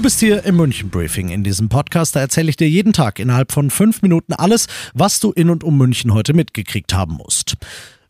Du bist hier im München Briefing. In diesem Podcast, da erzähle ich dir jeden Tag innerhalb von fünf Minuten alles, was du in und um München heute mitgekriegt haben musst.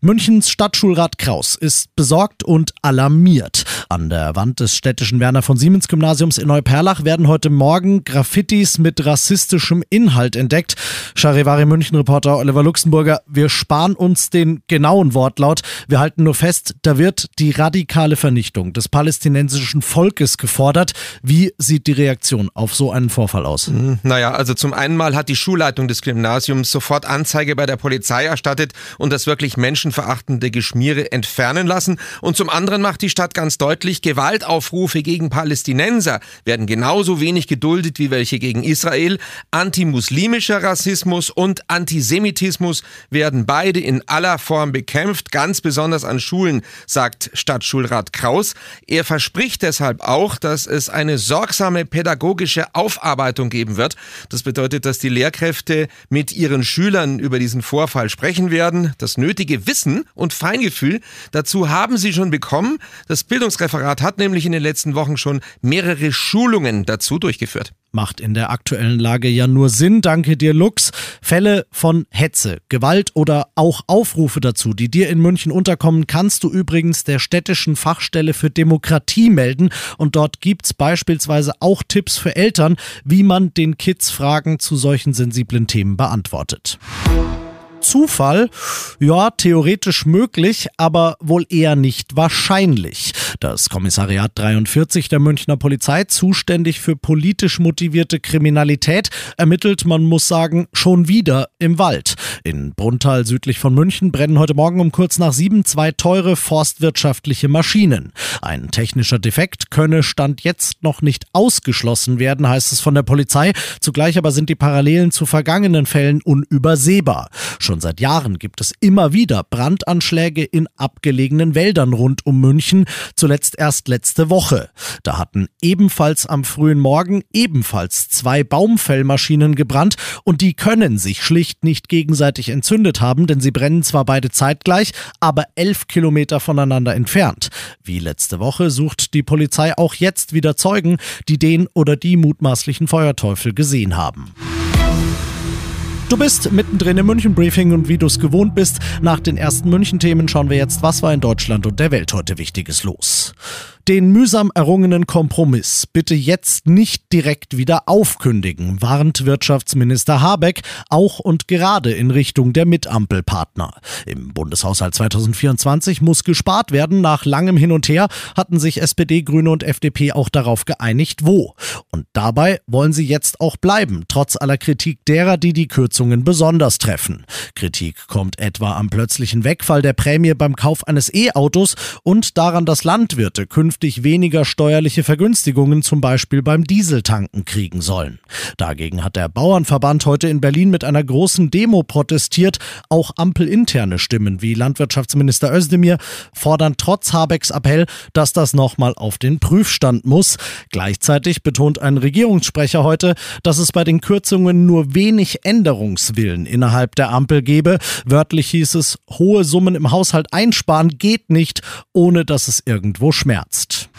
Münchens Stadtschulrat Kraus ist besorgt und alarmiert. An der Wand des städtischen Werner von Siemens Gymnasiums in Neuperlach werden heute Morgen Graffitis mit rassistischem Inhalt entdeckt. Charivari München Reporter Oliver Luxemburger, wir sparen uns den genauen Wortlaut. Wir halten nur fest, da wird die radikale Vernichtung des palästinensischen Volkes gefordert. Wie sieht die Reaktion auf so einen Vorfall aus? Hm, naja, also zum einen mal hat die Schulleitung des Gymnasiums sofort Anzeige bei der Polizei erstattet und das wirklich Menschen menschenverachtende Geschmiere entfernen lassen. Und zum anderen macht die Stadt ganz deutlich, Gewaltaufrufe gegen Palästinenser werden genauso wenig geduldet wie welche gegen Israel. Antimuslimischer Rassismus und Antisemitismus werden beide in aller Form bekämpft, ganz besonders an Schulen, sagt Stadtschulrat Kraus. Er verspricht deshalb auch, dass es eine sorgsame pädagogische Aufarbeitung geben wird. Das bedeutet, dass die Lehrkräfte mit ihren Schülern über diesen Vorfall sprechen werden, das nötige Wissen Wissen und Feingefühl dazu haben sie schon bekommen. Das Bildungsreferat hat nämlich in den letzten Wochen schon mehrere Schulungen dazu durchgeführt. Macht in der aktuellen Lage ja nur Sinn, danke dir Lux. Fälle von Hetze, Gewalt oder auch Aufrufe dazu, die dir in München unterkommen, kannst du übrigens der städtischen Fachstelle für Demokratie melden und dort gibt's beispielsweise auch Tipps für Eltern, wie man den Kids Fragen zu solchen sensiblen Themen beantwortet. Zufall? Ja, theoretisch möglich, aber wohl eher nicht wahrscheinlich. Das Kommissariat 43 der Münchner Polizei, zuständig für politisch motivierte Kriminalität, ermittelt, man muss sagen, schon wieder im Wald. In Bruntal südlich von München brennen heute Morgen um kurz nach sieben zwei teure forstwirtschaftliche Maschinen. Ein technischer Defekt könne Stand jetzt noch nicht ausgeschlossen werden, heißt es von der Polizei. Zugleich aber sind die Parallelen zu vergangenen Fällen unübersehbar. Schon seit Jahren gibt es immer wieder Brandanschläge in abgelegenen Wäldern rund um München, zuletzt erst letzte Woche. Da hatten ebenfalls am frühen Morgen ebenfalls zwei Baumfellmaschinen gebrannt und die können sich schlicht nicht gegenseitig entzündet haben, denn sie brennen zwar beide zeitgleich, aber elf Kilometer voneinander entfernt. Wie letzte Woche sucht die Polizei auch jetzt wieder Zeugen, die den oder die mutmaßlichen Feuerteufel gesehen haben. Du bist mittendrin im München Briefing und wie du es gewohnt bist, nach den ersten München Themen schauen wir jetzt, was war in Deutschland und der Welt heute wichtiges los. Den mühsam errungenen Kompromiss bitte jetzt nicht direkt wieder aufkündigen, warnt Wirtschaftsminister Habeck auch und gerade in Richtung der Mitampelpartner. Im Bundeshaushalt 2024 muss gespart werden. Nach langem Hin und Her hatten sich SPD, Grüne und FDP auch darauf geeinigt, wo. Und dabei wollen sie jetzt auch bleiben, trotz aller Kritik derer, die die Kürzungen besonders treffen. Kritik kommt etwa am plötzlichen Wegfall der Prämie beim Kauf eines E-Autos und daran, dass Landwirte künftig weniger steuerliche Vergünstigungen zum Beispiel beim Dieseltanken kriegen sollen. Dagegen hat der Bauernverband heute in Berlin mit einer großen Demo protestiert. Auch ampelinterne Stimmen wie Landwirtschaftsminister Özdemir fordern trotz Habecks Appell, dass das nochmal auf den Prüfstand muss. Gleichzeitig betont ein Regierungssprecher heute, dass es bei den Kürzungen nur wenig Änderungswillen innerhalb der Ampel gebe. Wörtlich hieß es, hohe Summen im Haushalt einsparen geht nicht, ohne dass es irgendwo schmerzt.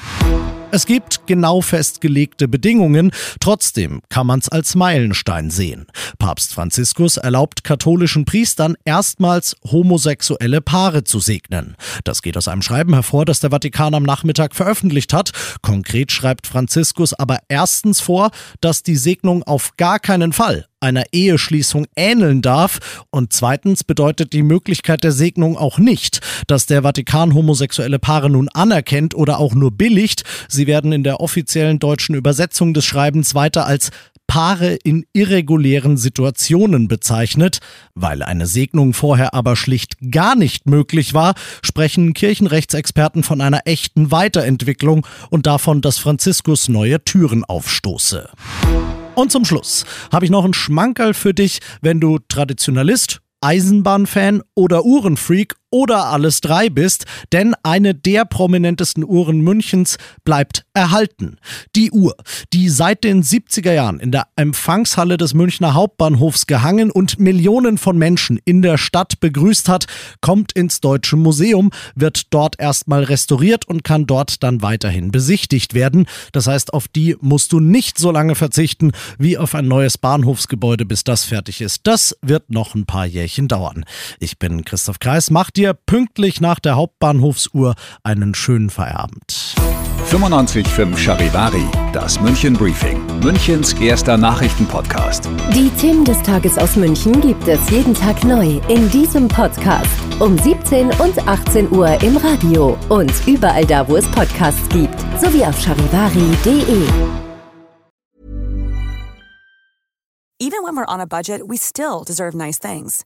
Es gibt genau festgelegte Bedingungen, trotzdem kann man es als Meilenstein sehen. Papst Franziskus erlaubt katholischen Priestern erstmals homosexuelle Paare zu segnen. Das geht aus einem Schreiben hervor, das der Vatikan am Nachmittag veröffentlicht hat. Konkret schreibt Franziskus aber erstens vor, dass die Segnung auf gar keinen Fall einer Eheschließung ähneln darf. Und zweitens bedeutet die Möglichkeit der Segnung auch nicht, dass der Vatikan homosexuelle Paare nun anerkennt oder auch nur billigt. Sie werden in der offiziellen deutschen Übersetzung des Schreibens weiter als Paare in irregulären Situationen bezeichnet. Weil eine Segnung vorher aber schlicht gar nicht möglich war, sprechen Kirchenrechtsexperten von einer echten Weiterentwicklung und davon, dass Franziskus neue Türen aufstoße. Und zum Schluss habe ich noch einen Schmankerl für dich, wenn du Traditionalist, Eisenbahnfan oder Uhrenfreak oder alles drei bist, denn eine der prominentesten Uhren Münchens bleibt erhalten. Die Uhr, die seit den 70er Jahren in der Empfangshalle des Münchner Hauptbahnhofs gehangen und Millionen von Menschen in der Stadt begrüßt hat, kommt ins Deutsche Museum, wird dort erstmal restauriert und kann dort dann weiterhin besichtigt werden. Das heißt, auf die musst du nicht so lange verzichten wie auf ein neues Bahnhofsgebäude, bis das fertig ist. Das wird noch ein paar Jährchen dauern. Ich bin Christoph Kreis, macht dir pünktlich nach der Hauptbahnhofsuhr einen schönen Feierabend. 95.5 Charivari, das München Briefing, Münchens erster Nachrichtenpodcast. Die Themen des Tages aus München gibt es jeden Tag neu in diesem Podcast. Um 17 und 18 Uhr im Radio und überall da, wo es Podcasts gibt, sowie auf charivari.de. Even when we're on a budget, we still deserve nice things.